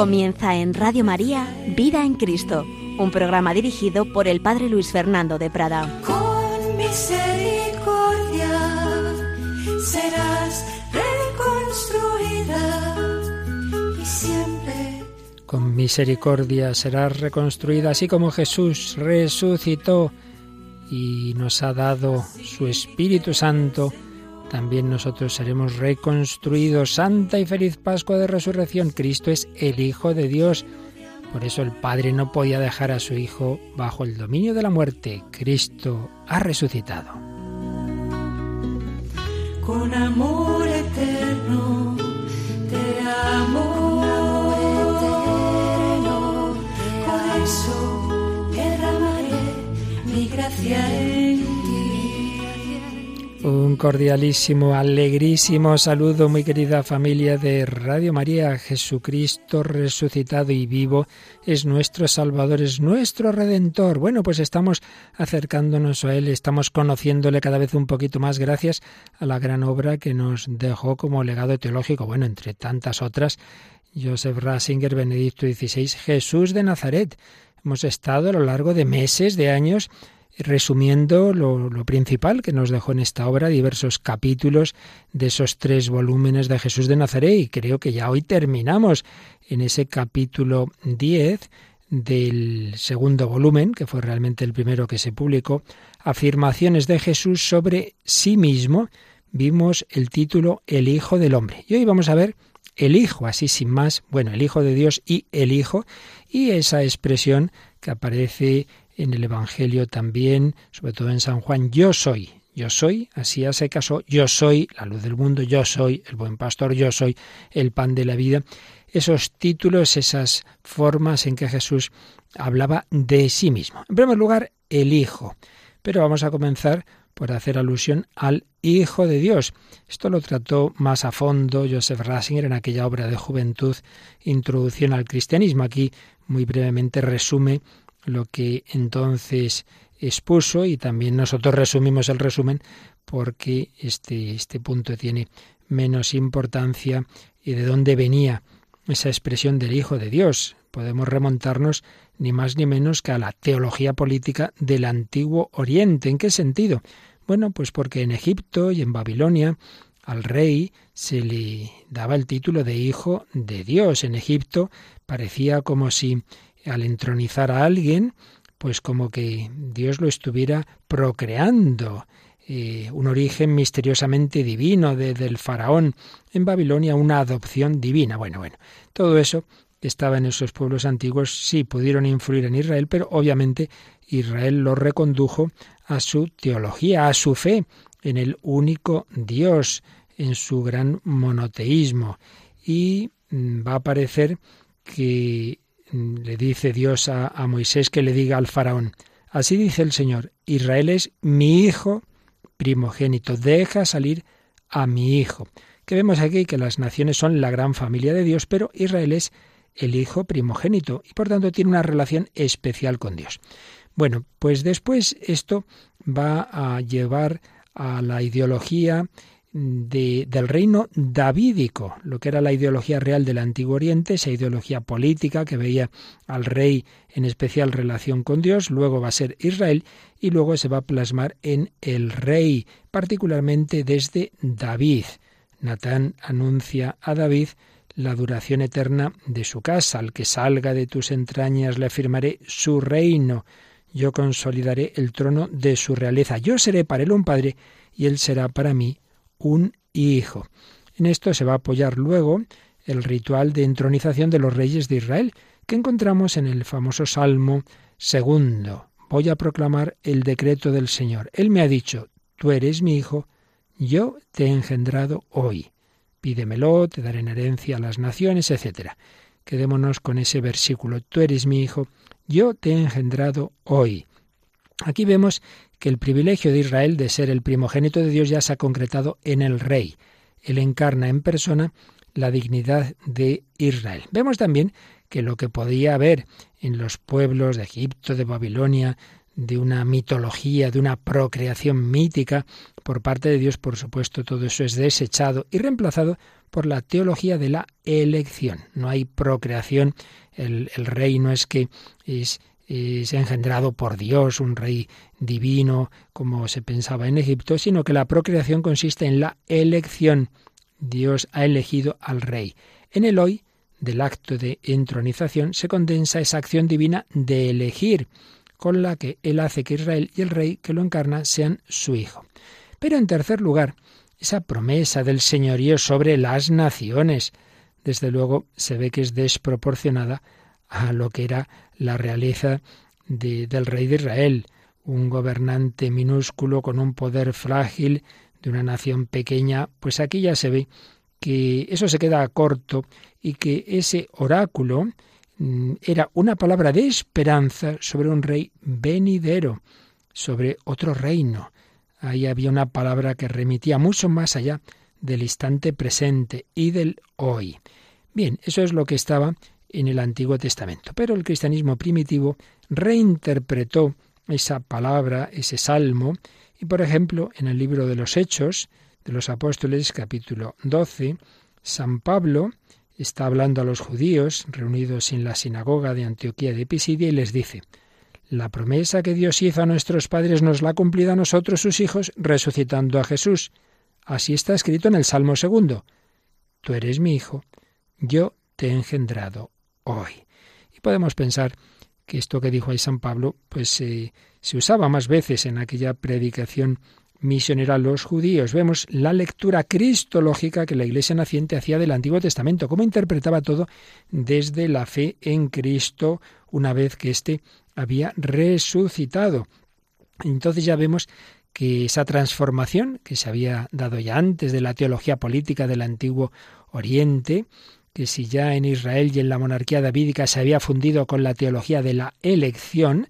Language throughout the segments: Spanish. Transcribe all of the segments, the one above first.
Comienza en Radio María Vida en Cristo, un programa dirigido por el Padre Luis Fernando de Prada. Con misericordia serás reconstruida y siempre Con misericordia serás reconstruida, así como Jesús resucitó y nos ha dado su Espíritu Santo. También nosotros seremos reconstruidos. Santa y feliz Pascua de Resurrección. Cristo es el Hijo de Dios. Por eso el Padre no podía dejar a su Hijo bajo el dominio de la muerte. Cristo ha resucitado. con amor eterno te amo. Por eso derramaré mi gracia en ti. Un cordialísimo, alegrísimo saludo, muy querida familia de Radio María. Jesucristo resucitado y vivo es nuestro Salvador, es nuestro Redentor. Bueno, pues estamos acercándonos a Él, estamos conociéndole cada vez un poquito más gracias a la gran obra que nos dejó como legado teológico. Bueno, entre tantas otras, Joseph Ratzinger, Benedicto XVI, Jesús de Nazaret. Hemos estado a lo largo de meses, de años, resumiendo lo, lo, principal que nos dejó en esta obra, diversos capítulos de esos tres volúmenes de Jesús de Nazaret, y creo que ya hoy terminamos en ese capítulo 10 del segundo volumen, que fue realmente el primero que se publicó, Afirmaciones de Jesús sobre sí mismo. Vimos el título El Hijo del Hombre. Y hoy vamos a ver el Hijo, así sin más, bueno, el Hijo de Dios y el Hijo, y esa expresión que aparece en el Evangelio también, sobre todo en San Juan, yo soy, yo soy, así hace caso, yo soy la luz del mundo, yo soy el buen pastor, yo soy el pan de la vida. Esos títulos, esas formas en que Jesús hablaba de sí mismo. En primer lugar, el Hijo. Pero vamos a comenzar por hacer alusión al Hijo de Dios. Esto lo trató más a fondo Joseph Ratzinger en aquella obra de juventud, Introducción al Cristianismo. Aquí muy brevemente resume lo que entonces expuso y también nosotros resumimos el resumen porque este, este punto tiene menos importancia y de dónde venía esa expresión del Hijo de Dios. Podemos remontarnos ni más ni menos que a la teología política del antiguo Oriente. ¿En qué sentido? Bueno, pues porque en Egipto y en Babilonia al rey se le daba el título de Hijo de Dios. En Egipto parecía como si al entronizar a alguien, pues como que Dios lo estuviera procreando. Eh, un origen misteriosamente divino de, del faraón en Babilonia, una adopción divina. Bueno, bueno, todo eso estaba en esos pueblos antiguos sí pudieron influir en Israel, pero obviamente Israel lo recondujo a su teología, a su fe en el único Dios, en su gran monoteísmo. Y mm, va a parecer que le dice Dios a, a, Moisés que le diga al faraón, así dice el Señor, Israel es mi hijo primogénito, deja salir a mi hijo. Que vemos aquí que las naciones son la gran familia de Dios, pero Israel es el hijo primogénito y por tanto tiene una relación especial con Dios. Bueno, pues después esto va a llevar a la ideología de, del reino davídico, lo que era la ideología real del Antiguo Oriente, esa ideología política que veía al rey en especial relación con Dios, luego va a ser Israel y luego se va a plasmar en el rey, particularmente desde David. Natán anuncia a David la duración eterna de su casa, al que salga de tus entrañas le afirmaré su reino, yo consolidaré el trono de su realeza, yo seré para él un padre y él será para mí un hijo. En esto se va a apoyar luego el ritual de entronización de los reyes de Israel, que encontramos en el famoso Salmo segundo. Voy a proclamar el decreto del Señor. Él me ha dicho, tú eres mi hijo, yo te he engendrado hoy. Pídemelo, te daré en herencia a las naciones, etc. Quedémonos con ese versículo. Tú eres mi hijo, yo te he engendrado hoy. Aquí vemos que el privilegio de Israel de ser el primogénito de Dios ya se ha concretado en el rey. Él encarna en persona la dignidad de Israel. Vemos también que lo que podía haber en los pueblos de Egipto, de Babilonia, de una mitología, de una procreación mítica por parte de Dios, por supuesto, todo eso es desechado y reemplazado por la teología de la elección. No hay procreación, el, el rey no es que es, es engendrado por Dios, un rey divino, como se pensaba en Egipto, sino que la procreación consiste en la elección. Dios ha elegido al rey. En el hoy del acto de entronización se condensa esa acción divina de elegir, con la que Él hace que Israel y el rey que lo encarna sean su hijo. Pero en tercer lugar, esa promesa del señorío sobre las naciones, desde luego se ve que es desproporcionada a lo que era la realeza del rey de Israel, un gobernante minúsculo con un poder frágil de una nación pequeña, pues aquí ya se ve que eso se queda corto y que ese oráculo mm, era una palabra de esperanza sobre un rey venidero, sobre otro reino. Ahí había una palabra que remitía mucho más allá del instante presente y del hoy. Bien, eso es lo que estaba en el Antiguo Testamento. Pero el cristianismo primitivo reinterpretó esa palabra, ese salmo, y por ejemplo, en el libro de los Hechos de los Apóstoles, capítulo 12, San Pablo está hablando a los judíos reunidos en la sinagoga de Antioquía de Pisidia y les dice, la promesa que Dios hizo a nuestros padres nos la ha cumplido a nosotros sus hijos resucitando a Jesús. Así está escrito en el Salmo segundo. Tú eres mi hijo, yo te he engendrado Y podemos pensar que esto que dijo ahí San Pablo, pues eh, se usaba más veces en aquella predicación misionera a los judíos. Vemos la lectura cristológica que la Iglesia naciente hacía del Antiguo Testamento, cómo interpretaba todo desde la fe en Cristo una vez que éste había resucitado. Entonces ya vemos que esa transformación que se había dado ya antes de la teología política del antiguo Oriente, que si ya en Israel y en la monarquía davídica se había fundido con la teología de la elección,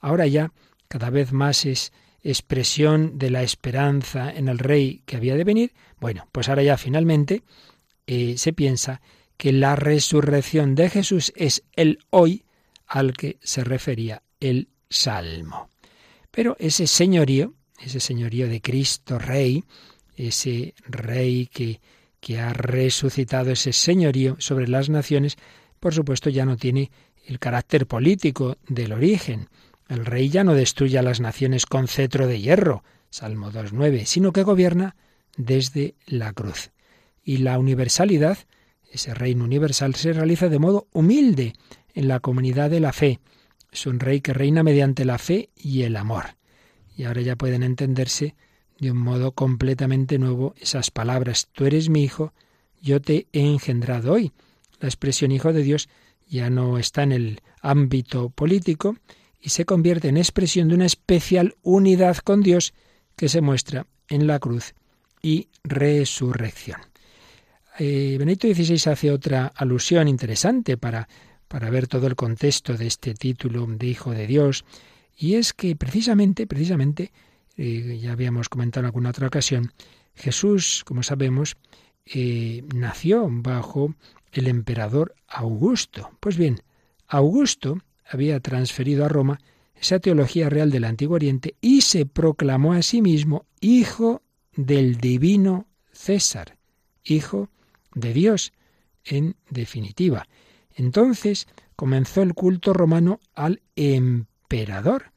ahora ya cada vez más es expresión de la esperanza en el rey que había de venir, bueno, pues ahora ya finalmente eh, se piensa que la resurrección de Jesús es el hoy al que se refería el Salmo. Pero ese señorío, ese señorío de Cristo Rey, ese Rey que, que ha resucitado ese señorío sobre las naciones, por supuesto ya no tiene el carácter político del origen. El rey ya no destruye a las naciones con cetro de hierro, Salmo 2.9, sino que gobierna desde la cruz. Y la universalidad, ese reino universal, se realiza de modo humilde en la comunidad de la fe. Es un rey que reina mediante la fe y el amor. Y ahora ya pueden entenderse de un modo completamente nuevo esas palabras. Tú eres mi hijo, yo te he engendrado hoy. La expresión hijo de Dios ya no está en el ámbito político y se convierte en expresión de una especial unidad con Dios que se muestra en la cruz y resurrección. Eh, Benito XVI hace otra alusión interesante para para ver todo el contexto de este título de Hijo de Dios, y es que precisamente, precisamente, ya habíamos comentado en alguna otra ocasión, Jesús, como sabemos, eh, nació bajo el emperador Augusto. Pues bien, Augusto había transferido a Roma esa teología real del Antiguo Oriente y se proclamó a sí mismo hijo del divino César, hijo de Dios, en definitiva. Entonces comenzó el culto romano al emperador.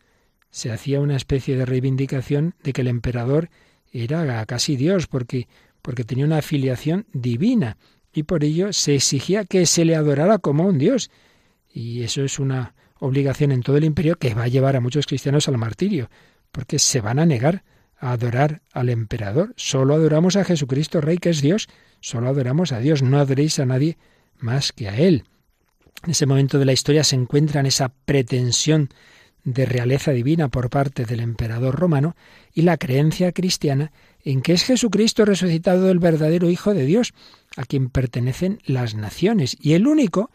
Se hacía una especie de reivindicación de que el emperador era casi Dios, porque, porque tenía una afiliación divina, y por ello se exigía que se le adorara como un Dios. Y eso es una obligación en todo el imperio que va a llevar a muchos cristianos al martirio, porque se van a negar a adorar al emperador. Solo adoramos a Jesucristo Rey, que es Dios. Solo adoramos a Dios. No adoréis a nadie más que a Él. En ese momento de la historia se encuentra en esa pretensión de realeza divina por parte del emperador romano y la creencia cristiana en que es Jesucristo resucitado el verdadero Hijo de Dios, a quien pertenecen las naciones, y el único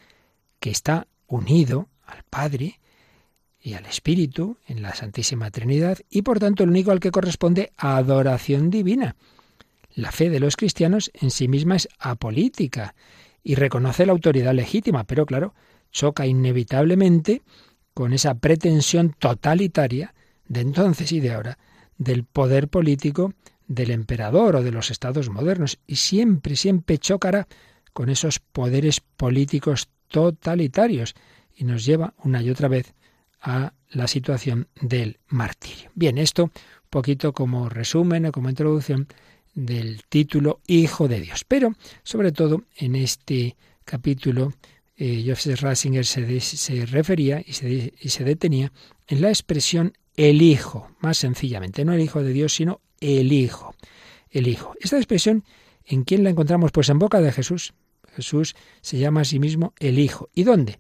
que está unido al Padre y al Espíritu en la Santísima Trinidad, y por tanto el único al que corresponde adoración divina. La fe de los cristianos en sí misma es apolítica y reconoce la autoridad legítima, pero claro, choca inevitablemente con esa pretensión totalitaria de entonces y de ahora, del poder político del emperador o de los estados modernos, y siempre, siempre chocará con esos poderes políticos totalitarios y nos lleva una y otra vez a la situación del martirio. Bien, esto un poquito como resumen o como introducción del título Hijo de Dios. Pero, sobre todo, en este capítulo, Joseph Ratzinger se, refería y se, y se detenía en la expresión el Hijo, más sencillamente, no el Hijo de Dios, sino el Hijo. El Hijo. Esta expresión, ¿en quién la encontramos? Pues en boca de Jesús. Jesús se llama a sí mismo el Hijo. ¿Y dónde?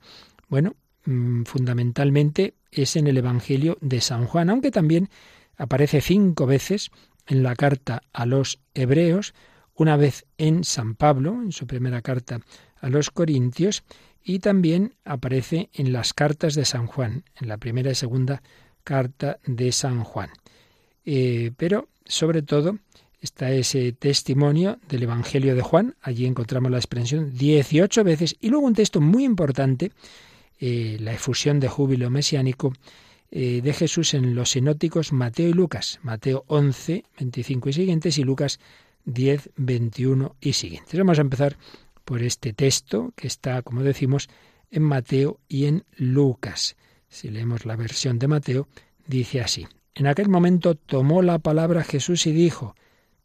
Bueno, mm, fundamentalmente es en el Evangelio de San Juan, aunque también aparece cinco veces en la carta a los hebreos, una vez en San Pablo, en su primera carta a los Corintios, y también aparece en las cartas de San Juan, en la primera y segunda carta de San Juan. Eh, pero, sobre todo, está ese testimonio del Evangelio de Juan, allí encontramos la expresión 18 veces, y luego un texto muy importante, eh, la efusión de júbilo mesiánico eh, de Jesús en los sinóticos Mateo y Lucas, Mateo 11, 25 y siguientes, y Lucas 10, 21 y siguientes. Vamos a empezar por este texto que está, como decimos, en Mateo y en Lucas. Si leemos la versión de Mateo, dice así. En aquel momento tomó la palabra Jesús y dijo,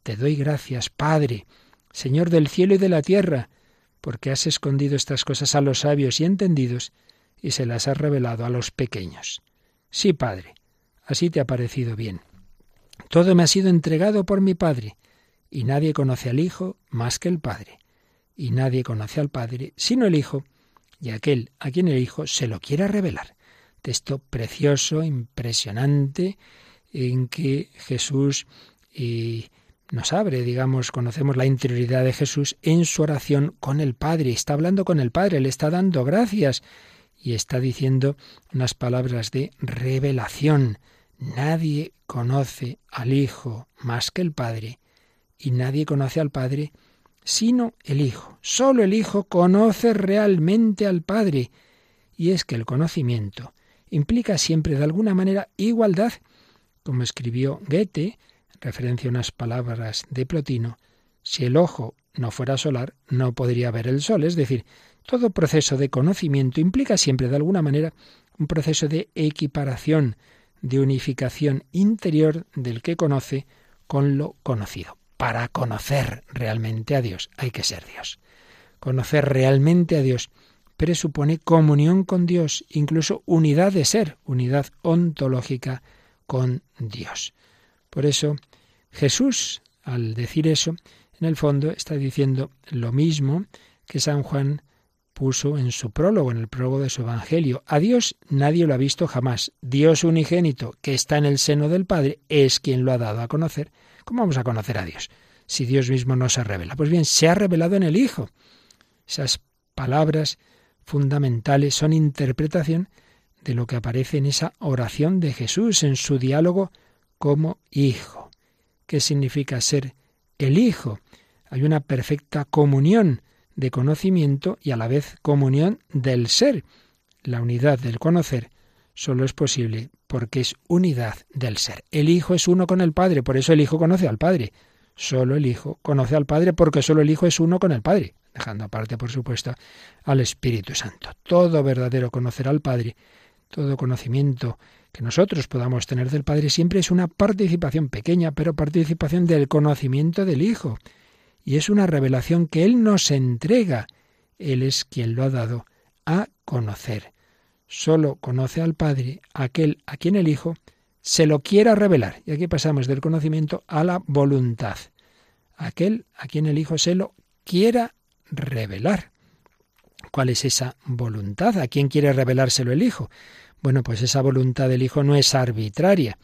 Te doy gracias, Padre, Señor del cielo y de la tierra, porque has escondido estas cosas a los sabios y entendidos y se las has revelado a los pequeños. Sí, Padre, así te ha parecido bien. Todo me ha sido entregado por mi Padre, y nadie conoce al Hijo más que el Padre, y nadie conoce al Padre sino el Hijo, y aquel a quien el Hijo se lo quiera revelar. Texto precioso, impresionante, en que Jesús eh, nos abre, digamos, conocemos la interioridad de Jesús en su oración con el Padre. Está hablando con el Padre, le está dando gracias y está diciendo unas palabras de revelación. Nadie conoce al Hijo más que el Padre, y nadie conoce al Padre sino el Hijo. Solo el Hijo conoce realmente al Padre. Y es que el conocimiento implica siempre de alguna manera igualdad, como escribió Goethe, referencia a unas palabras de Plotino, si el ojo no fuera solar, no podría ver el sol. Es decir, todo proceso de conocimiento implica siempre, de alguna manera, un proceso de equiparación, de unificación interior del que conoce con lo conocido. Para conocer realmente a Dios hay que ser Dios. Conocer realmente a Dios presupone comunión con Dios, incluso unidad de ser, unidad ontológica con Dios. Por eso, Jesús, al decir eso, en el fondo está diciendo lo mismo que San Juan puso en su prólogo, en el prólogo de su Evangelio. A Dios nadie lo ha visto jamás. Dios unigénito, que está en el seno del Padre, es quien lo ha dado a conocer. ¿Cómo vamos a conocer a Dios si Dios mismo no se revela? Pues bien, se ha revelado en el Hijo. Esas palabras fundamentales son interpretación de lo que aparece en esa oración de Jesús, en su diálogo como Hijo. ¿Qué significa ser el Hijo? Hay una perfecta comunión de conocimiento y a la vez comunión del ser. La unidad del conocer solo es posible porque es unidad del ser. El Hijo es uno con el Padre, por eso el Hijo conoce al Padre. Solo el Hijo conoce al Padre porque solo el Hijo es uno con el Padre, dejando aparte, por supuesto, al Espíritu Santo. Todo verdadero conocer al Padre, todo conocimiento que nosotros podamos tener del Padre siempre es una participación pequeña, pero participación del conocimiento del Hijo y es una revelación que Él nos entrega. Él es quien lo ha dado a conocer. Solo conoce al Padre aquel a quien el Hijo se lo quiera revelar. Y aquí pasamos del conocimiento a la voluntad. Aquel a quien el Hijo se lo quiera revelar. ¿Cuál es esa voluntad? ¿A quién quiere revelárselo el Hijo? Bueno, pues esa voluntad del Hijo no es arbitraria,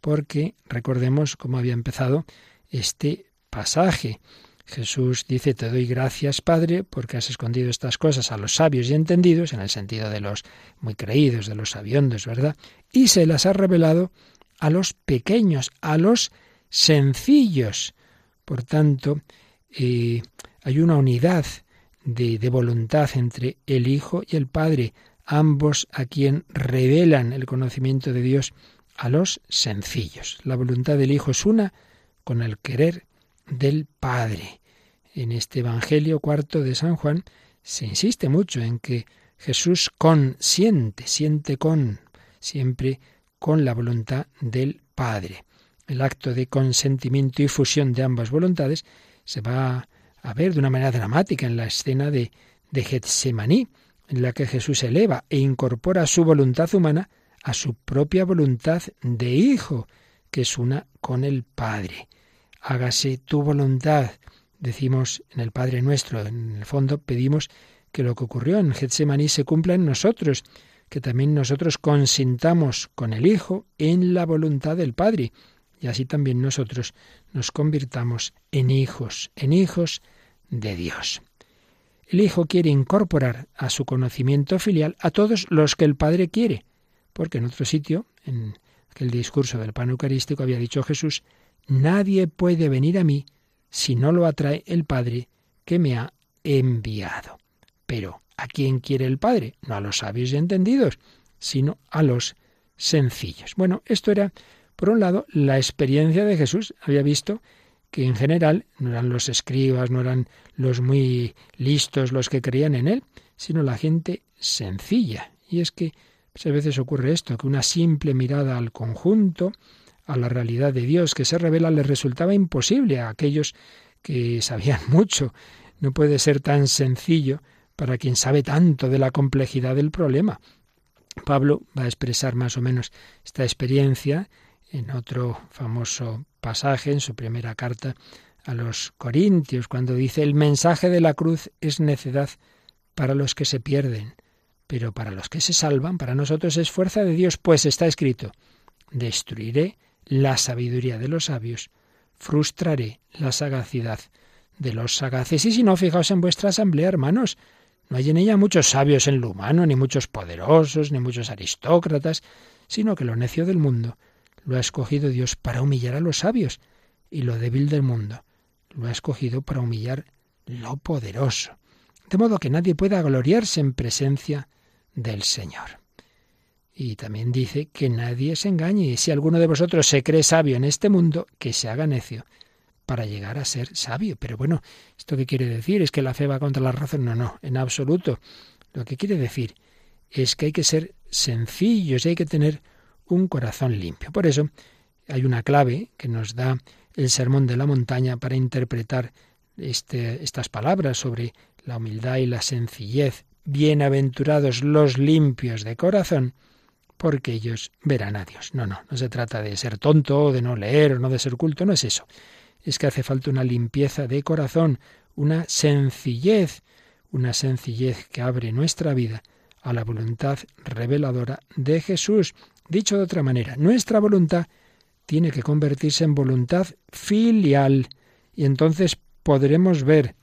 porque recordemos cómo había empezado este pasaje. Jesús dice, te doy gracias, Padre, porque has escondido estas cosas a los sabios y entendidos, en el sentido de los muy creídos, de los sabiondos, ¿verdad? Y se las ha revelado a los pequeños, a los sencillos. Por tanto, eh, hay una unidad de, de voluntad entre el Hijo y el Padre, ambos a quien revelan el conocimiento de Dios a los sencillos. La voluntad del Hijo es una con el querer del Padre. En este Evangelio cuarto de San Juan se insiste mucho en que Jesús consiente, siente con, siempre con la voluntad del Padre. El acto de consentimiento y fusión de ambas voluntades se va a ver de una manera dramática en la escena de, de Getsemaní, en la que Jesús eleva e incorpora su voluntad humana a su propia voluntad de Hijo, que es una con el Padre. Hágase tu voluntad, decimos en el Padre nuestro, en el fondo pedimos que lo que ocurrió en Getsemaní se cumpla en nosotros, que también nosotros consintamos con el Hijo en la voluntad del Padre, y así también nosotros nos convirtamos en hijos, en hijos de Dios. El Hijo quiere incorporar a su conocimiento filial a todos los que el Padre quiere, porque en otro sitio, en aquel discurso del pan eucarístico, había dicho Jesús, Nadie puede venir a mí si no lo atrae el Padre que me ha enviado. Pero, ¿a quién quiere el Padre? No a los sabios y entendidos, sino a los sencillos. Bueno, esto era, por un lado, la experiencia de Jesús. Había visto que en general no eran los escribas, no eran los muy listos los que creían en él, sino la gente sencilla. Y es que pues, a veces ocurre esto, que una simple mirada al conjunto, a la realidad de Dios que se revela, les resultaba imposible a aquellos que sabían mucho. No puede ser tan sencillo para quien sabe tanto de la complejidad del problema. Pablo va a expresar más o menos esta experiencia en otro famoso pasaje, en su primera carta a los Corintios, cuando dice el mensaje de la cruz es necedad para los que se pierden, pero para los que se salvan, para nosotros es fuerza de Dios, pues está escrito, destruiré la sabiduría de los sabios, frustraré la sagacidad de los sagaces. Y si no, fijaos en vuestra asamblea, hermanos, no hay en ella muchos sabios en lo humano, ni muchos poderosos, ni muchos aristócratas, sino que lo necio del mundo lo ha escogido Dios para humillar a los sabios, y lo débil del mundo lo ha escogido para humillar lo poderoso, de modo que nadie pueda gloriarse en presencia del Señor. Y también dice que nadie se engañe, y si alguno de vosotros se cree sabio en este mundo, que se haga necio para llegar a ser sabio. Pero bueno, ¿esto qué quiere decir? ¿Es que la fe va contra la razón? No, no, en absoluto. Lo que quiere decir es que hay que ser sencillos y hay que tener un corazón limpio. Por eso hay una clave que nos da el Sermón de la Montaña para interpretar este, estas palabras sobre la humildad y la sencillez. Bienaventurados los limpios de corazón, porque ellos verán a Dios. No, no, no se trata de ser tonto, de no leer o no de ser culto, no es eso. Es que hace falta una limpieza de corazón, una sencillez, una sencillez que abre nuestra vida a la voluntad reveladora de Jesús. Dicho de otra manera, nuestra voluntad tiene que convertirse en voluntad filial y entonces podremos ver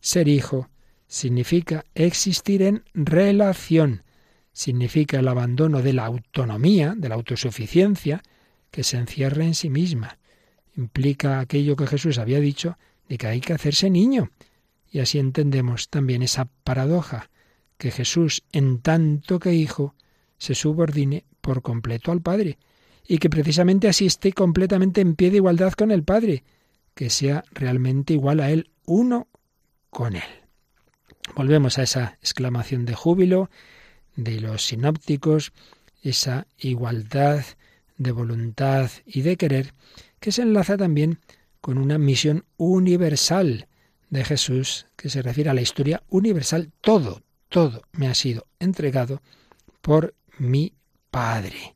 ser hijo significa existir en relación, significa el abandono de la autonomía, de la autosuficiencia, que se encierra en sí misma. Implica aquello que Jesús había dicho de que hay que hacerse niño. Y así entendemos también esa paradoja, que Jesús, en tanto que hijo, se subordine por completo al Padre, y que precisamente así esté completamente en pie de igualdad con el Padre, que sea realmente igual a Él, uno con Él. Volvemos a esa exclamación de júbilo de los sinópticos, esa igualdad de voluntad y de querer, que se enlaza también con una misión universal de Jesús, que se refiere a la historia universal. Todo, todo me ha sido entregado por mi Padre.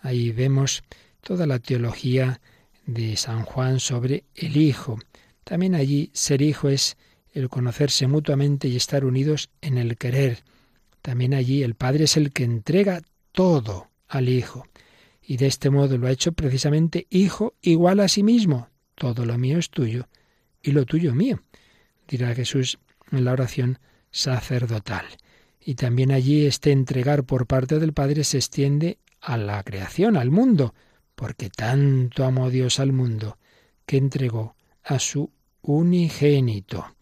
Ahí vemos toda la teología de San Juan sobre el Hijo. También allí ser hijo es el conocerse mutuamente y estar unidos en el querer. También allí el Padre es el que entrega todo al Hijo. Y de este modo lo ha hecho precisamente Hijo igual a sí mismo. Todo lo mío es tuyo y lo tuyo mío, dirá Jesús en la oración sacerdotal. Y también allí este entregar por parte del Padre se extiende a la creación, al mundo, porque tanto amó Dios al mundo que entregó a su unigénito.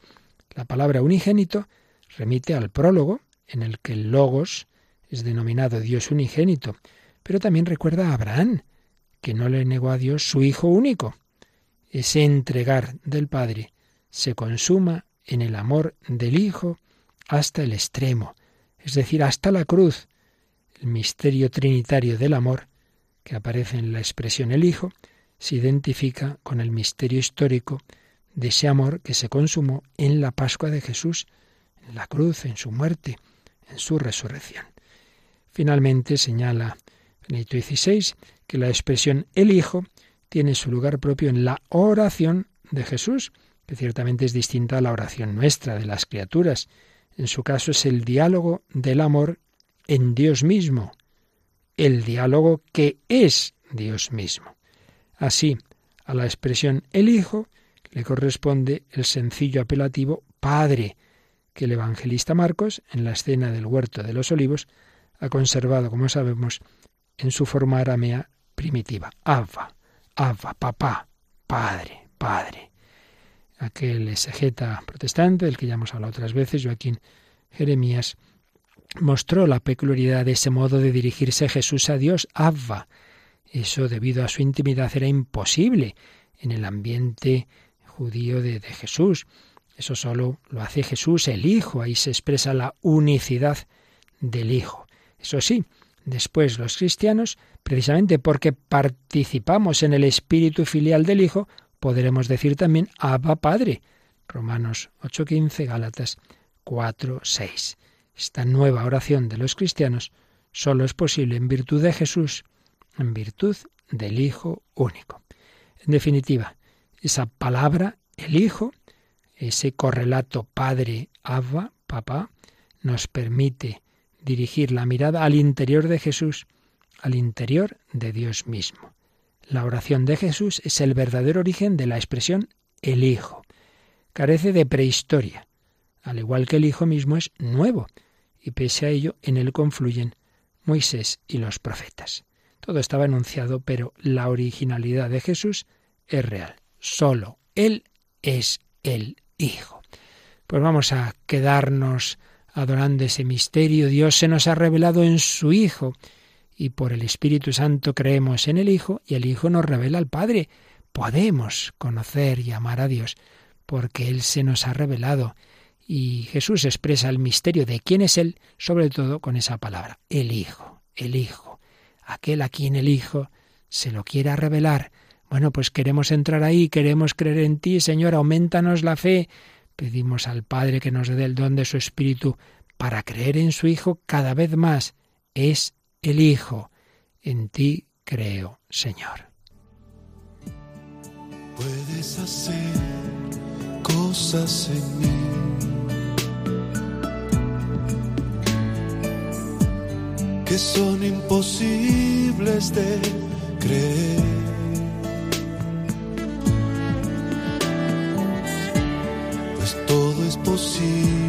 La palabra unigénito remite al prólogo en el que el logos es denominado Dios unigénito. pero también recuerda a Abraham, que no le negó a Dios su Hijo único. Ese entregar del Padre se consuma en el amor del Hijo hasta el extremo, es decir, hasta la cruz. El misterio trinitario del amor, que aparece en la expresión el Hijo, se identifica con el misterio histórico de ese amor que se consumó en la Pascua de Jesús, en la cruz, en su muerte, en su resurrección. Finalmente señala Benedicto XVI que la expresión el Hijo tiene su lugar propio en la oración de Jesús, que ciertamente es distinta a la oración nuestra, de las criaturas. En su caso es el diálogo del amor en Dios mismo, el diálogo que es Dios mismo. Así, a la expresión el Hijo le corresponde el sencillo apelativo Padre, que el evangelista Marcos, en la escena del huerto de los olivos, ha conservado, como sabemos, en su forma aramea primitiva. Abba, Abba, papá, padre, padre. Aquel exegeta protestante, del que ya hemos hablado otras veces, Joaquín Jeremías, mostró la peculiaridad de ese modo de dirigirse Jesús a Dios, Abba. Eso, debido a su intimidad, era imposible en el ambiente judío de, de Jesús. Eso solo lo hace Jesús, el Hijo. Ahí se expresa la unicidad del Hijo. Eso sí, después los cristianos, precisamente porque participamos en el espíritu filial del Hijo, podremos decir también Abba Padre. Romanos 8:15, Gálatas 4:6. Esta nueva oración de los cristianos solo es posible en virtud de Jesús, en virtud del Hijo único. En definitiva, esa palabra, el Hijo, ese correlato Padre, Abba, Papá, nos permite dirigir la mirada al interior de Jesús, al interior de Dios mismo. La oración de Jesús es el verdadero origen de la expresión el Hijo. Carece de prehistoria, al igual que el Hijo mismo es nuevo, y pese a ello en él confluyen Moisés y los profetas. Todo estaba enunciado, pero la originalidad de Jesús es real. Solo Él es el Hijo. Pues vamos a quedarnos adorando ese misterio, Dios se nos ha revelado en su Hijo y por el Espíritu Santo creemos en el Hijo y el Hijo nos revela al Padre. Podemos conocer y amar a Dios porque Él se nos ha revelado y Jesús expresa el misterio de quién es Él, sobre todo con esa palabra, el Hijo, el Hijo, aquel a quien el Hijo se lo quiera revelar. Bueno, pues queremos entrar ahí, queremos creer en ti, Señor, aumentanos la fe, Pedimos al Padre que nos dé el don de su Espíritu para creer en su Hijo cada vez más. Es el Hijo. En ti creo, Señor. Puedes hacer cosas en mí. que son imposibles de creer. Es posible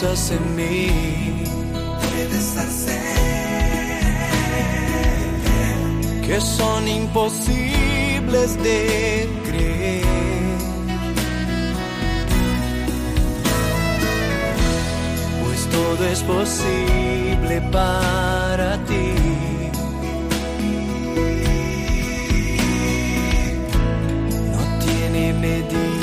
cosas en mí. Hacer que son imposibles de creer. Pues todo es posible para ti. No tiene medida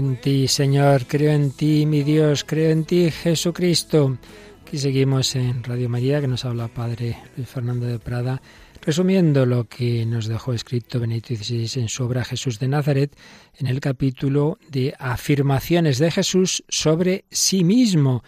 en ti, Señor, creo en ti, mi Dios, creo en ti, Jesucristo. Aquí seguimos en Radio María, que nos habla Padre Luis Fernando de Prada, resumiendo lo que nos dejó escrito Benito XVI en su obra Jesús de Nazaret, en el capítulo de afirmaciones de Jesús sobre sí mismo,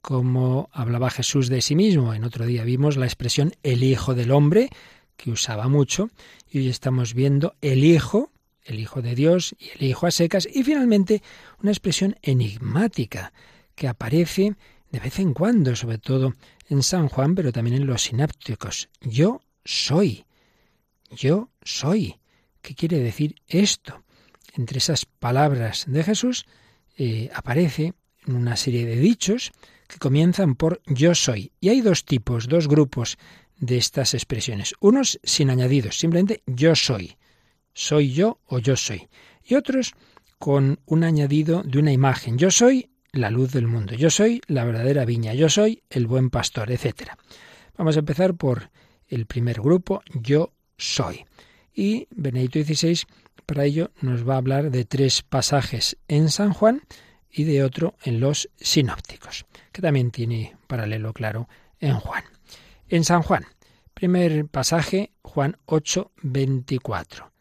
como hablaba Jesús de sí mismo. En otro día vimos la expresión el Hijo del Hombre, que usaba mucho, y hoy estamos viendo el Hijo, el Hijo de Dios y el Hijo a secas, y finalmente una expresión enigmática que aparece de vez en cuando, sobre todo en San Juan, pero también en los sinápticos. Yo soy. Yo soy. ¿Qué quiere decir esto? Entre esas palabras de Jesús eh, aparece una serie de dichos que comienzan por yo soy. Y hay dos tipos, dos grupos de estas expresiones. Unos sin añadidos, simplemente yo soy. Soy yo o yo soy. Y otros con un añadido de una imagen. Yo soy la luz del mundo. Yo soy la verdadera viña. Yo soy el buen pastor, etc. Vamos a empezar por el primer grupo, yo soy. Y Benedicto XVI para ello nos va a hablar de tres pasajes en San Juan y de otro en los sinópticos, que también tiene paralelo claro en Juan. En San Juan, primer pasaje, Juan 8, 24.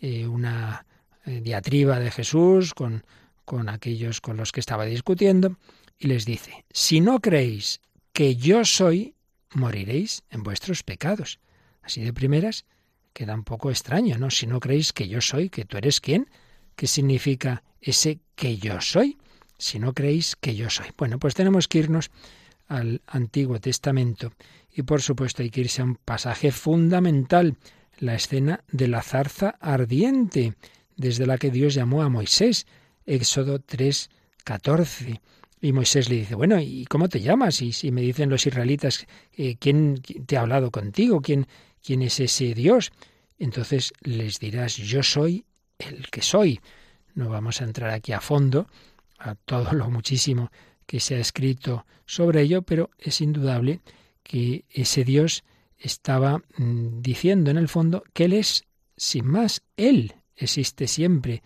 Eh, una eh, diatriba de Jesús con, con aquellos con los que estaba discutiendo y les dice, si no creéis que yo soy, moriréis en vuestros pecados. Así de primeras queda un poco extraño, ¿no? Si no creéis que yo soy, que tú eres quién, ¿qué significa ese que yo soy? Si no creéis que yo soy. Bueno, pues tenemos que irnos al Antiguo Testamento y por supuesto hay que irse a un pasaje fundamental, la escena de la zarza ardiente, desde la que Dios llamó a Moisés, Éxodo 3, 14. Y Moisés le dice, bueno, ¿y cómo te llamas? Y si me dicen los israelitas, eh, ¿quién te ha hablado contigo? ¿Quién, ¿Quién es ese Dios? Entonces les dirás, yo soy el que soy. No vamos a entrar aquí a fondo a todo lo muchísimo que se ha escrito sobre ello, pero es indudable que ese Dios estaba mm, diciendo en el fondo que Él es, sin más, Él existe siempre,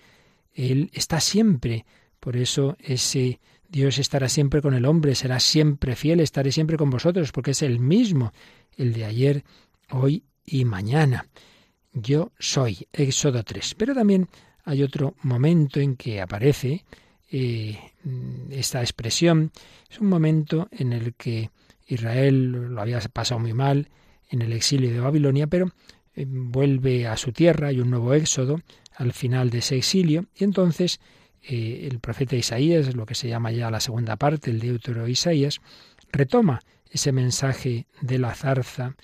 Él está siempre. Por eso ese Dios estará siempre con el hombre, será siempre fiel, estaré siempre con vosotros, porque es el mismo, el de ayer, hoy y mañana. Yo soy, Éxodo 3. Pero también hay otro momento en que aparece eh, esta expresión. Es un momento en el que Israel lo había pasado muy mal en el exilio de Babilonia, pero eh, vuelve a su tierra, hay un nuevo éxodo al final de ese exilio, y entonces eh, el profeta Isaías, lo que se llama ya la segunda parte, el Deutero Isaías, retoma ese mensaje de la zarza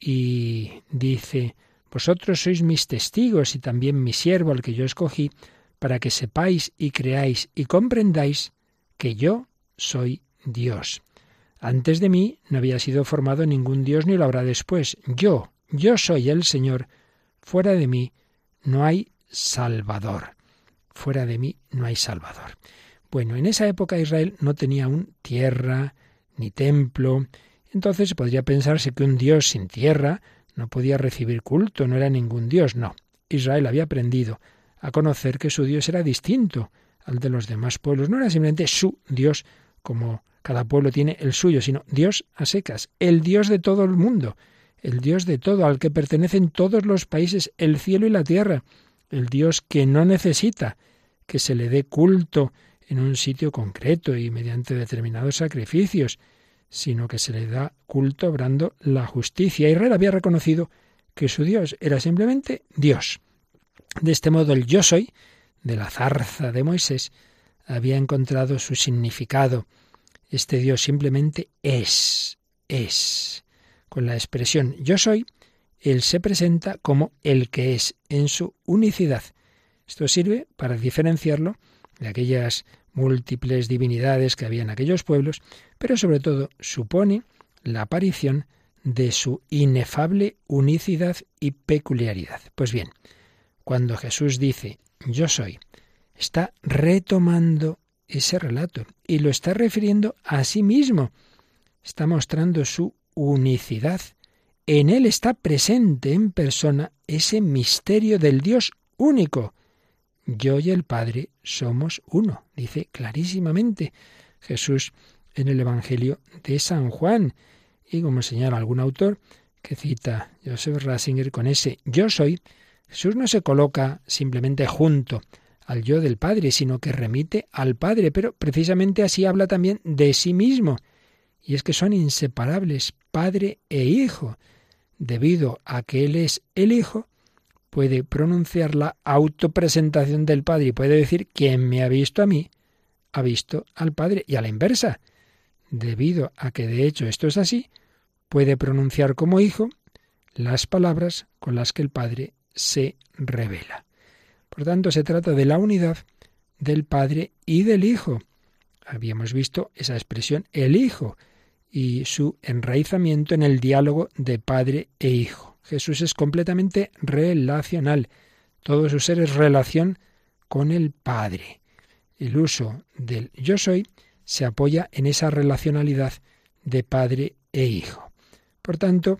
y dice, Vosotros sois mis testigos y también mi siervo al que yo escogí, para que sepáis y creáis y comprendáis que yo soy Dios. Antes de mí no había sido formado ningún Dios ni lo habrá después. Yo, yo soy el Señor. Fuera de mí no hay Salvador. Fuera de mí no hay Salvador. Bueno, en esa época Israel no tenía aún tierra ni templo. Entonces podría pensarse que un Dios sin tierra no podía recibir culto, no era ningún Dios. No. Israel había aprendido a conocer que su Dios era distinto al de los demás pueblos. No era simplemente su Dios, como cada pueblo tiene el suyo, sino Dios a secas, el Dios de todo el mundo, el Dios de todo, al que pertenecen todos los países, el cielo y la tierra, el Dios que no necesita que se le dé culto en un sitio concreto y mediante determinados sacrificios, sino que se le da culto obrando la justicia. Israel había reconocido que su Dios era simplemente Dios. De este modo el yo soy, de la zarza de Moisés, había encontrado su significado. Este Dios simplemente es, es. Con la expresión yo soy, Él se presenta como el que es en su unicidad. Esto sirve para diferenciarlo de aquellas múltiples divinidades que había en aquellos pueblos, pero sobre todo supone la aparición de su inefable unicidad y peculiaridad. Pues bien, cuando Jesús dice yo soy, está retomando ese relato y lo está refiriendo a sí mismo. Está mostrando su unicidad. En él está presente en persona ese misterio del Dios único. Yo y el Padre somos uno, dice clarísimamente Jesús en el Evangelio de San Juan. Y como señala algún autor que cita Joseph Ratzinger con ese yo soy, Jesús no se coloca simplemente junto al yo del Padre, sino que remite al Padre, pero precisamente así habla también de sí mismo. Y es que son inseparables, Padre e Hijo. Debido a que Él es el Hijo, puede pronunciar la autopresentación del Padre y puede decir, quien me ha visto a mí, ha visto al Padre, y a la inversa. Debido a que de hecho esto es así, puede pronunciar como hijo las palabras con las que el Padre se revela. Por tanto, se trata de la unidad del Padre y del Hijo. Habíamos visto esa expresión, el Hijo, y su enraizamiento en el diálogo de Padre e Hijo. Jesús es completamente relacional. Todo su ser es relación con el Padre. El uso del yo soy se apoya en esa relacionalidad de Padre e Hijo. Por tanto,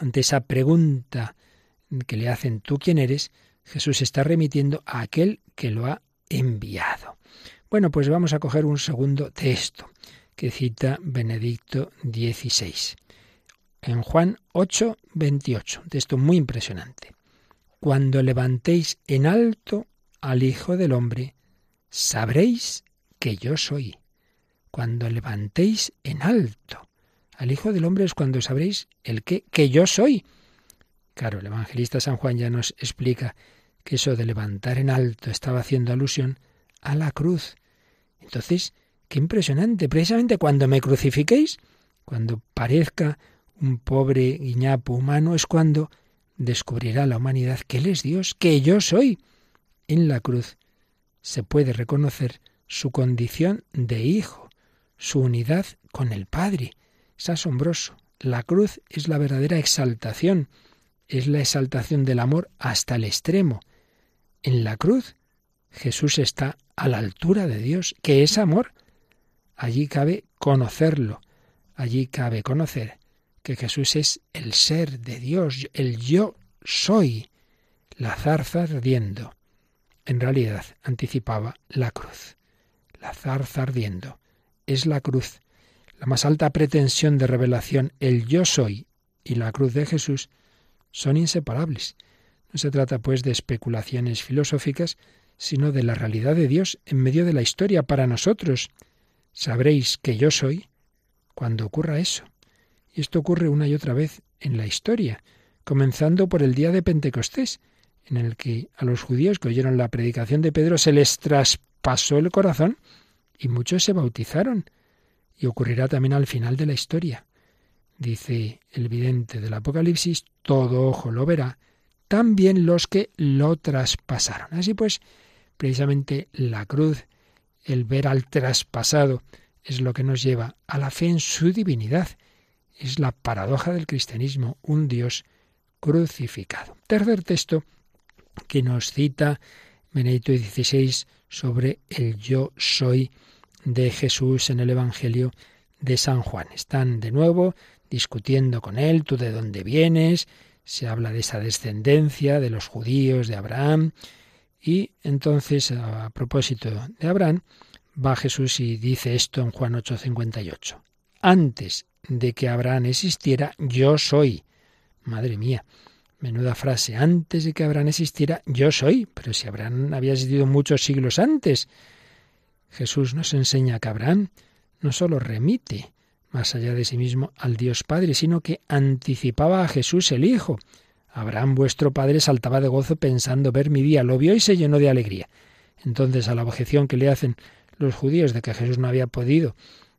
ante esa pregunta que le hacen tú quién eres, Jesús está remitiendo a aquel que lo ha enviado. Bueno, pues vamos a coger un segundo texto que cita Benedicto XVI. En Juan 8, 28, texto muy impresionante. Cuando levantéis en alto al Hijo del Hombre, sabréis que yo soy. Cuando levantéis en alto al Hijo del Hombre es cuando sabréis el que, que yo soy. Claro, el evangelista San Juan ya nos explica que eso de levantar en alto estaba haciendo alusión a la cruz. Entonces, qué impresionante. Precisamente cuando me crucifiquéis, cuando parezca un pobre guiñapo humano, es cuando descubrirá la humanidad que Él es Dios, que yo soy. En la cruz se puede reconocer su condición de hijo, su unidad con el Padre. Es asombroso. La cruz es la verdadera exaltación, es la exaltación del amor hasta el extremo. En la cruz Jesús está a la altura de Dios, que es amor. Allí cabe conocerlo, allí cabe conocer que Jesús es el ser de Dios, el yo soy, la zarza ardiendo. En realidad anticipaba la cruz. La zarza ardiendo es la cruz la más alta pretensión de revelación, el yo soy y la cruz de Jesús, son inseparables. No se trata, pues, de especulaciones filosóficas, sino de la realidad de Dios en medio de la historia para nosotros. Sabréis que yo soy cuando ocurra eso. Y esto ocurre una y otra vez en la historia, comenzando por el día de Pentecostés, en el que a los judíos que oyeron la predicación de Pedro se les traspasó el corazón y muchos se bautizaron y ocurrirá también al final de la historia. Dice el vidente del Apocalipsis, todo ojo lo verá, también los que lo traspasaron. Así pues, precisamente la cruz, el ver al traspasado, es lo que nos lleva a la fe en su divinidad. Es la paradoja del cristianismo, un Dios crucificado. Tercer texto que nos cita Benedicto XVI sobre el yo soy de Jesús en el Evangelio de San Juan. Están de nuevo discutiendo con él, tú de dónde vienes, se habla de esa descendencia de los judíos, de Abraham, y entonces a propósito de Abraham, va Jesús y dice esto en Juan 8:58. Antes de que Abraham existiera, yo soy. Madre mía, menuda frase. Antes de que Abraham existiera, yo soy. Pero si Abraham había existido muchos siglos antes, Jesús nos enseña que Abraham no sólo remite más allá de sí mismo al Dios Padre, sino que anticipaba a Jesús el Hijo. Abraham vuestro Padre saltaba de gozo pensando ver mi día, lo vio y se llenó de alegría. Entonces a la objeción que le hacen los judíos de que Jesús no había podido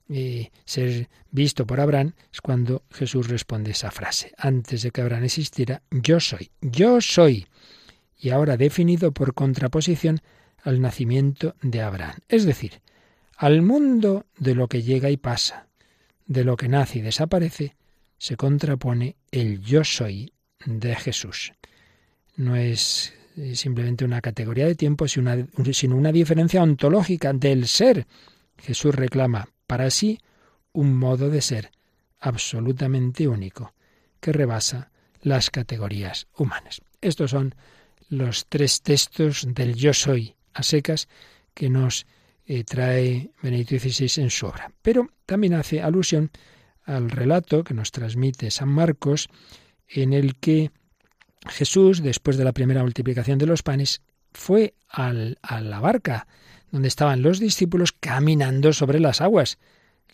eh, ser visto por Abraham, es cuando Jesús responde esa frase. Antes de que Abraham existiera, yo soy, yo soy. Y ahora definido por contraposición al nacimiento de Abraham. Es decir, al mundo de lo que llega y pasa, de lo que nace y desaparece, se contrapone el yo soy de Jesús. No es simplemente una categoría de tiempo, sino una diferencia ontológica del ser. Jesús reclama para sí un modo de ser absolutamente único, que rebasa las categorías humanas. Estos son los tres textos del yo soy a secas que nos eh, trae Benedicto XVI en su obra. Pero también hace alusión al relato que nos transmite San Marcos, en el que Jesús, después de la primera multiplicación de los panes, fue al, a la barca donde estaban los discípulos caminando sobre las aguas.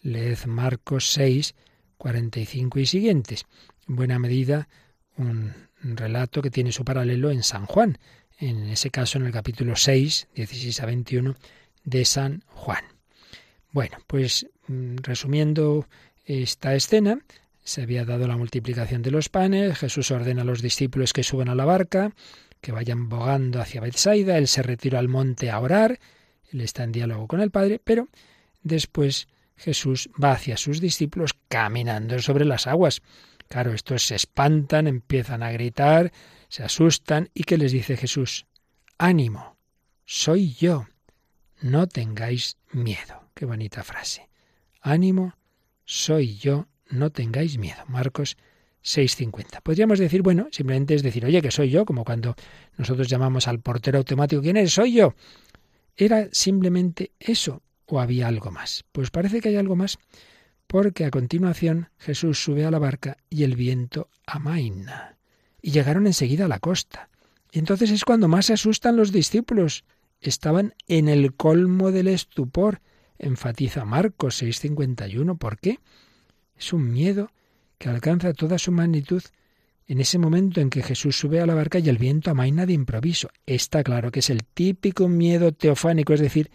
Leed Marcos 6, 45 y siguientes. En buena medida, un relato que tiene su paralelo en San Juan, en ese caso en el capítulo 6, 16 a 21 de San Juan. Bueno, pues mm, resumiendo esta escena, se había dado la multiplicación de los panes, Jesús ordena a los discípulos que suban a la barca, que vayan bogando hacia Bethsaida, él se retira al monte a orar, él está en diálogo con el Padre, pero después Jesús va hacia sus discípulos caminando sobre las aguas. Claro, estos se espantan, empiezan a gritar, se asustan, ¿y qué les dice Jesús? Ánimo, soy yo, no tengáis miedo. Qué bonita frase. Ánimo, soy yo, no tengáis miedo. Marcos 6.50. Podríamos decir, bueno, simplemente es decir, oye, que soy yo, como cuando nosotros llamamos al portero automático, ¿quién es? Soy yo. ¿Era simplemente eso o había algo más? Pues parece que hay algo más, porque a continuación Jesús sube a la barca y el viento amaina. Y llegaron enseguida a la costa. Y entonces es cuando más se asustan los discípulos. Estaban en el colmo del estupor enfatiza Marcos 6:51. ¿Por qué? Es un miedo que alcanza toda su magnitud en ese momento en que Jesús sube a la barca y el viento amaina de improviso. Está claro que es el típico miedo teofánico, es decir,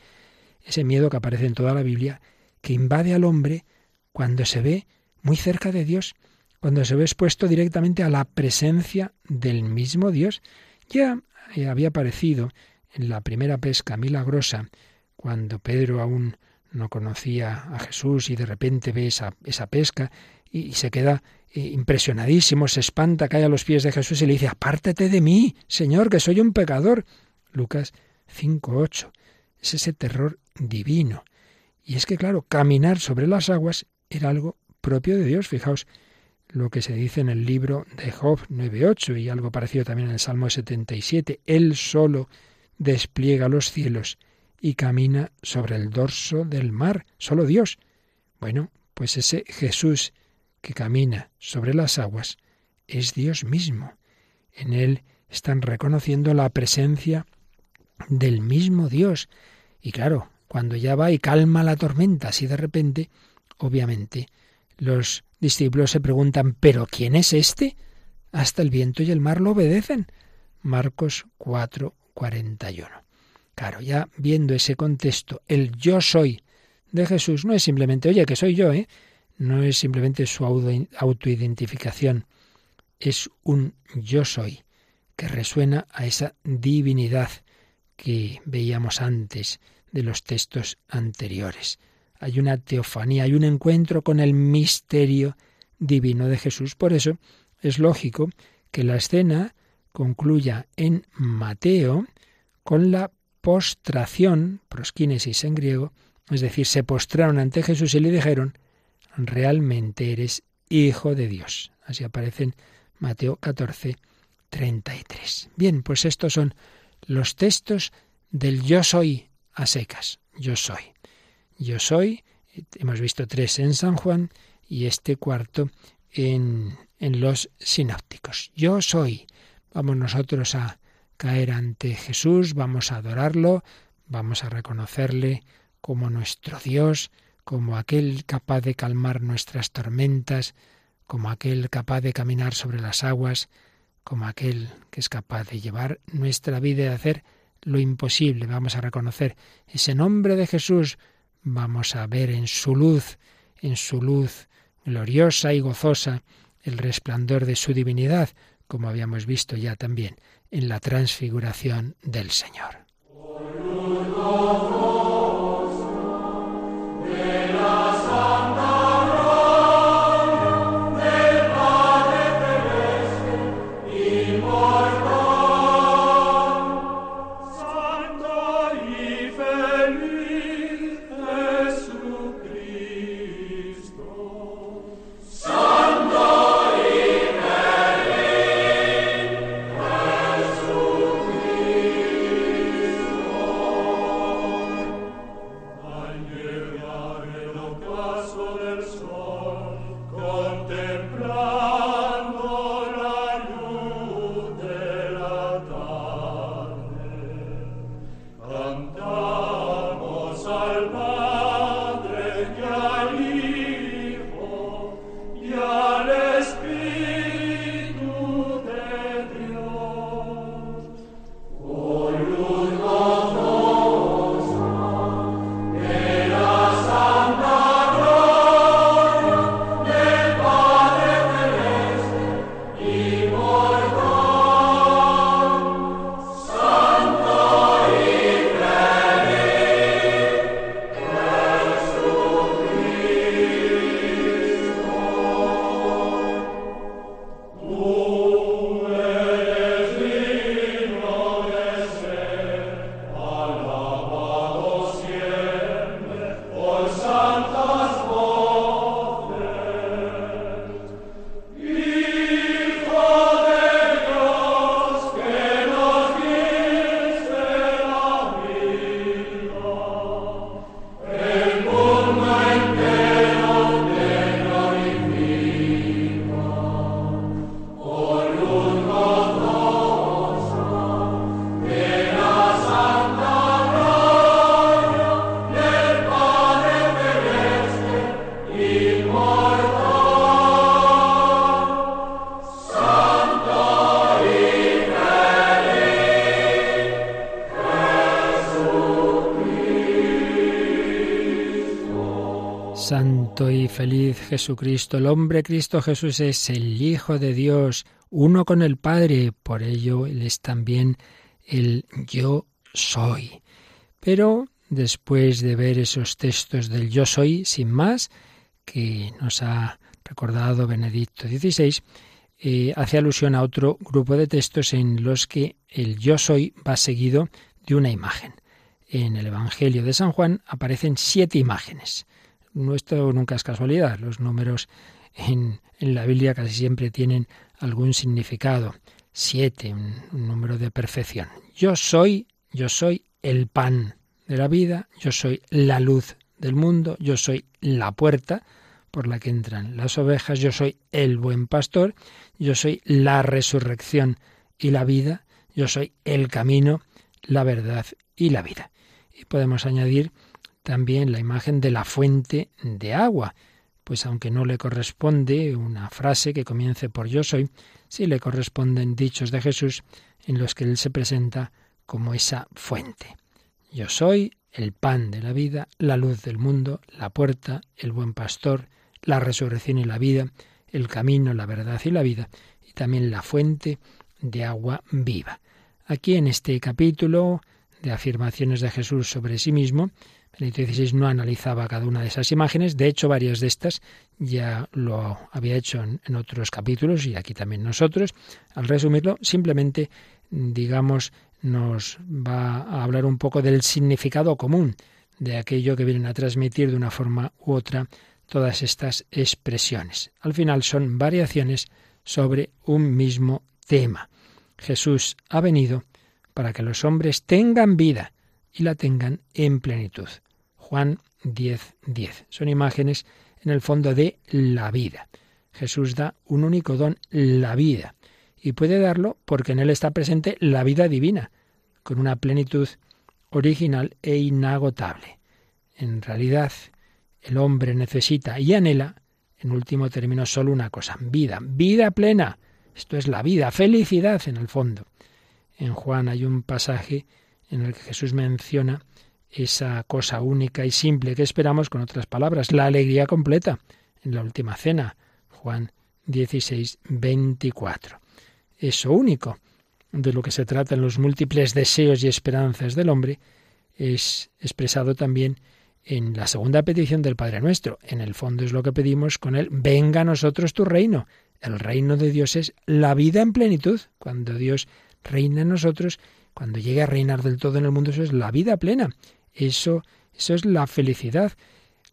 ese miedo que aparece en toda la Biblia, que invade al hombre cuando se ve muy cerca de Dios, cuando se ve expuesto directamente a la presencia del mismo Dios. Ya había aparecido en la primera pesca milagrosa, cuando Pedro aún no conocía a Jesús y de repente ve esa, esa pesca y, se queda eh, impresionadísimo, se espanta, cae a los pies de Jesús y le dice, apártate de mí, Señor, que soy un pecador. Lucas 5.8. Es ese terror divino. Y es que, claro, caminar sobre las aguas era algo propio de Dios. Fijaos lo que se dice en el libro de Job 9.8 y algo parecido también en el Salmo 77. Él solo despliega los cielos y camina sobre el dorso del mar. Solo Dios. Bueno, pues ese Jesús que camina sobre las aguas es Dios mismo. En él están reconociendo la presencia del mismo Dios. Y claro, cuando ya va y calma la tormenta, así de repente, obviamente, los discípulos se preguntan, ¿pero quién es este? Hasta el viento y el mar lo obedecen. Marcos 4, 41. Claro, ya viendo ese contexto, el yo soy de Jesús no es simplemente, oye, que soy yo, ¿eh? No es simplemente su autoidentificación, es un yo soy que resuena a esa divinidad que veíamos antes de los textos anteriores. Hay una teofanía, hay un encuentro con el misterio divino de Jesús. Por eso es lógico que la escena concluya en Mateo con la postración, prosquínesis en griego, es decir, se postraron ante Jesús y le dijeron, realmente eres hijo de Dios. Así aparece en Mateo 14, 33. Bien, pues estos son los textos del yo soy a secas. Yo soy. Yo soy, hemos visto tres en San Juan y este cuarto en, en los sinópticos. Yo soy. Vamos nosotros a caer ante Jesús, vamos a adorarlo, vamos a reconocerle como nuestro Dios, como aquel capaz de calmar nuestras tormentas, como aquel capaz de caminar sobre las aguas, como aquel que es capaz de llevar nuestra vida y de hacer lo imposible, vamos a reconocer ese nombre de Jesús, vamos a ver en su luz, en su luz gloriosa y gozosa, el resplandor de su divinidad, como habíamos visto ya también en la transfiguración del Señor. Feliz Jesucristo, el hombre Cristo Jesús es el Hijo de Dios, uno con el Padre, por ello Él es también el yo soy. Pero después de ver esos textos del yo soy, sin más, que nos ha recordado Benedicto XVI, eh, hace alusión a otro grupo de textos en los que el yo soy va seguido de una imagen. En el Evangelio de San Juan aparecen siete imágenes. Esto nunca es casualidad. Los números en, la Biblia casi siempre tienen algún significado. Siete, un, un número de perfección. Yo soy, yo soy el pan de la vida, yo soy la luz del mundo, yo soy la puerta por la que entran las ovejas, yo soy el buen pastor, yo soy la resurrección y la vida, yo soy el camino, la verdad y la vida. Y podemos añadir también la imagen de la fuente de agua, pues aunque no le corresponde una frase que comience por yo soy, sí le corresponden dichos de Jesús en los que él se presenta como esa fuente. Yo soy el pan de la vida, la luz del mundo, la puerta, el buen pastor, la resurrección y la vida, el camino, la verdad y la vida, y también la fuente de agua viva. Aquí en este capítulo de afirmaciones de Jesús sobre sí mismo, Benito XVI no analizaba cada una de esas imágenes, de hecho varias de estas ya lo había hecho en, otros capítulos y aquí también nosotros. Al resumirlo, simplemente, digamos, nos va a hablar un poco del significado común de aquello que vienen a transmitir de una forma u otra todas estas expresiones. Al final son variaciones sobre un mismo tema. Jesús ha venido para que los hombres tengan vida y la tengan en plenitud. Juan 10, 10. Son imágenes en el fondo de la vida. Jesús da un único don, la vida, y puede darlo porque en él está presente la vida divina, con una plenitud original e inagotable. En realidad, el hombre necesita y anhela, en último término, solo una cosa, vida, vida plena. Esto es la vida, felicidad en el fondo. En Juan hay un pasaje en el que Jesús menciona esa cosa única y simple que esperamos con otras palabras, la alegría completa en la última cena, Juan 16, 24. Eso único de lo que se trata en los múltiples deseos y esperanzas del hombre es expresado también en la segunda petición del Padre Nuestro. En el fondo es lo que pedimos con él, venga a nosotros tu reino. El reino de Dios es la vida en plenitud. Cuando Dios reina en nosotros, cuando llegue a reinar del todo en el mundo, eso es la vida plena. Eso, eso es la felicidad.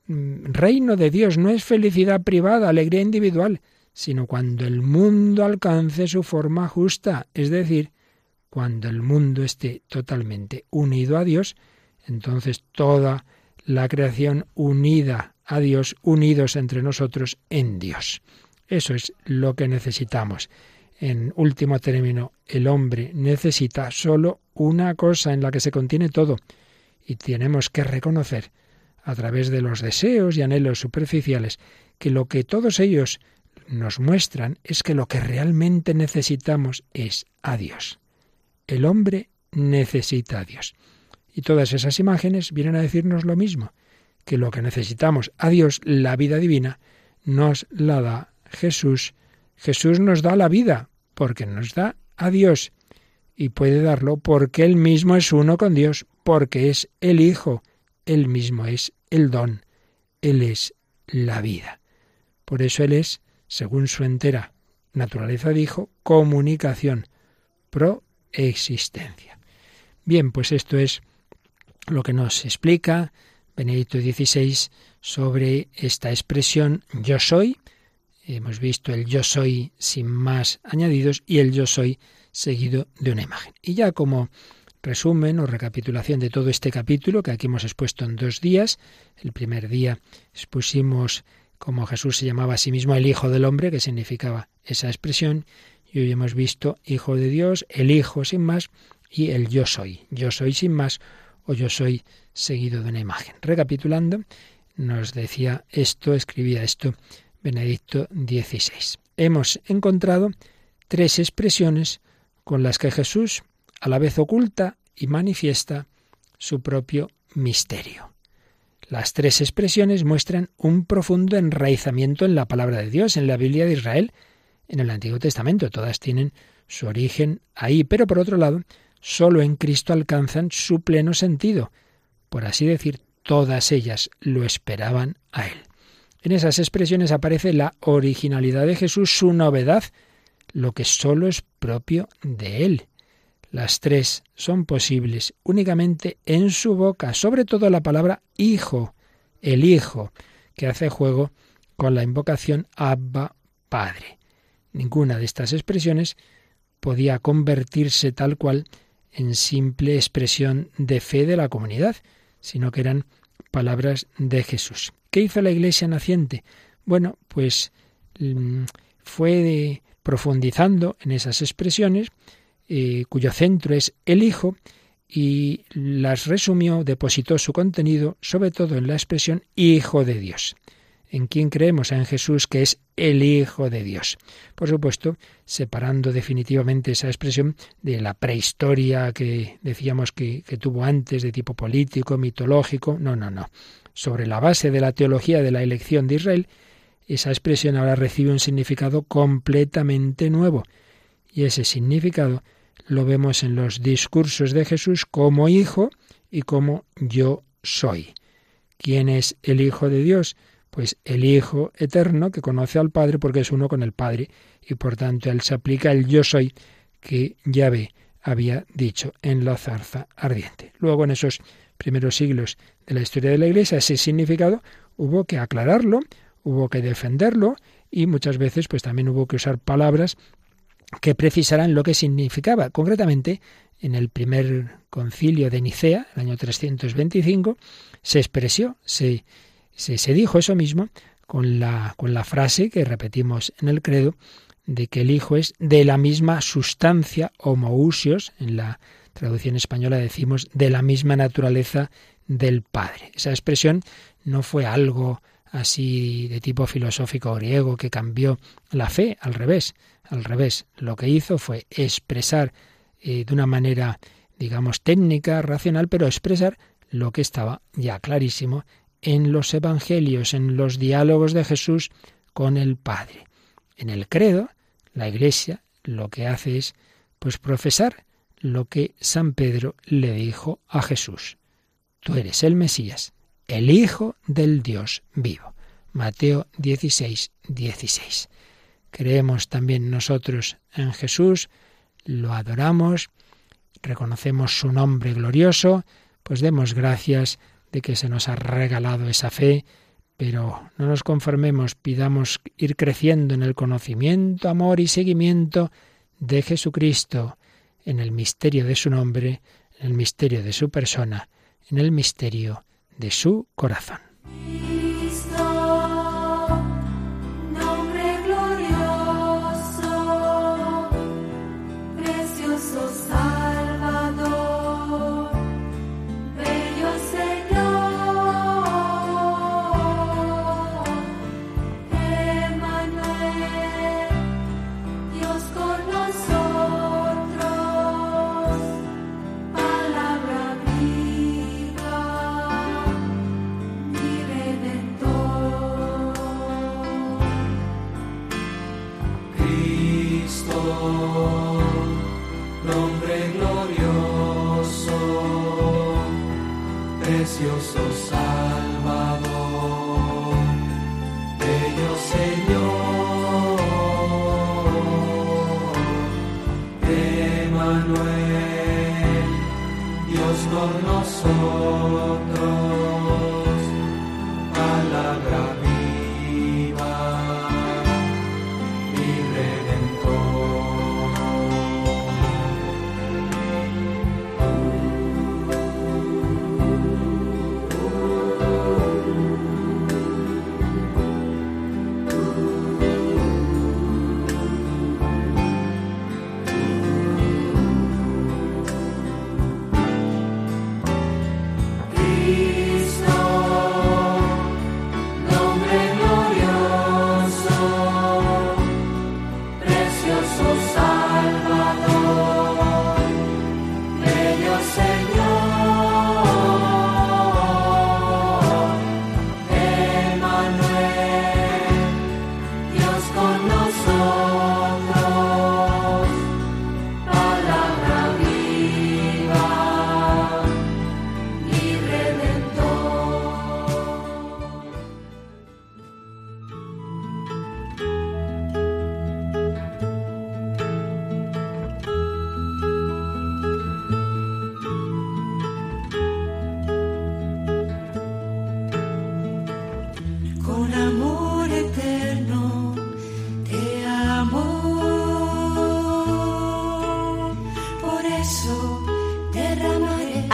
Mm, reino de Dios no es felicidad privada, alegría individual, sino cuando el mundo alcance su forma justa, es decir, cuando el mundo esté totalmente unido a Dios, entonces toda la creación unida a Dios, unidos entre nosotros en Dios. Eso es lo que necesitamos. En último término, el hombre necesita solo una cosa en la que se contiene todo, y tenemos que reconocer, a través de los deseos y anhelos superficiales, que lo que todos ellos nos muestran es que lo que realmente necesitamos es a Dios. El hombre necesita a Dios. Y todas esas imágenes vienen a decirnos lo mismo, que lo que necesitamos a Dios, la vida divina, nos la da Jesús. Jesús nos da la vida, porque nos da a Dios y puede darlo porque Él mismo es uno con Dios, porque es el Hijo, Él mismo es el don, Él es la vida. Por eso Él es, según su entera naturaleza dijo, comunicación, proexistencia. Bien, pues esto es lo que nos explica Benedicto XVI sobre esta expresión yo soy, Hemos visto el yo soy sin más añadidos y el yo soy seguido de una imagen. Y ya como resumen o recapitulación de todo este capítulo que aquí hemos expuesto en dos días, el primer día expusimos como Jesús se llamaba a sí mismo el Hijo del Hombre, que significaba esa expresión, y hoy hemos visto Hijo de Dios, el Hijo sin más y el yo soy, yo soy sin más o yo soy seguido de una imagen. Recapitulando, nos decía esto, escribía esto Benedicto XVI. Hemos encontrado tres expresiones con las que Jesús a la vez oculta y manifiesta su propio misterio. Las tres expresiones muestran un profundo enraizamiento en la palabra de Dios, en la Biblia de Israel, en el Antiguo Testamento. Todas tienen su origen ahí, pero por otro lado, solo en Cristo alcanzan su pleno sentido. Por así decir, todas ellas lo esperaban a Él. En esas expresiones aparece la originalidad de Jesús, su novedad, lo que solo es propio de Él. Las tres son posibles únicamente en su boca, sobre todo la palabra Hijo, el Hijo, que hace juego con la invocación Abba Padre. Ninguna de estas expresiones podía convertirse tal cual en simple expresión de fe de la comunidad, sino que eran palabras de Jesús. ¿Qué hizo la Iglesia naciente? Bueno, pues mm, fue profundizando en esas expresiones, eh, cuyo centro es el Hijo, y las resumió, depositó su contenido sobre todo en la expresión Hijo de Dios. ¿En quién creemos? En Jesús, que es el Hijo de Dios. Por supuesto, separando definitivamente esa expresión de la prehistoria que decíamos que, que tuvo antes, de tipo político, mitológico. No, no, no sobre la base de la teología de la elección de Israel, esa expresión ahora recibe un significado completamente nuevo. Y ese significado lo vemos en los discursos de Jesús como hijo y como yo soy. ¿Quién es el Hijo de Dios? Pues el Hijo eterno que conoce al Padre porque es uno con el Padre y por tanto él se aplica el yo soy que Yahvé había dicho en la zarza ardiente. Luego en esos primeros siglos de la historia de la Iglesia, ese significado hubo que aclararlo, hubo que defenderlo y muchas veces pues también hubo que usar palabras que precisaran lo que significaba. Concretamente, en el primer concilio de Nicea, el año 325, se expresó, se, se, se dijo eso mismo con la, con la frase que repetimos en el credo de que el Hijo es de la misma sustancia, homoousios, en la traducción española decimos de la misma naturaleza del Padre. Esa expresión no fue algo así de tipo filosófico griego que cambió la fe, al revés, al revés. Lo que hizo fue expresar eh, de una manera digamos, técnica, racional, pero expresar lo que estaba ya clarísimo en los evangelios, en los diálogos de Jesús con el Padre. En el credo, la Iglesia lo que hace es pues profesar lo que San Pedro le dijo a Jesús. Tú eres el Mesías, el Hijo del Dios vivo. Mateo 16, 16. Creemos también nosotros en Jesús, lo adoramos, reconocemos su nombre glorioso, pues demos gracias de que se nos ha regalado esa fe, pero no nos conformemos, pidamos ir creciendo en el conocimiento, amor y seguimiento de Jesucristo, en el misterio de su nombre, en el misterio de su persona, en el misterio de su corazón.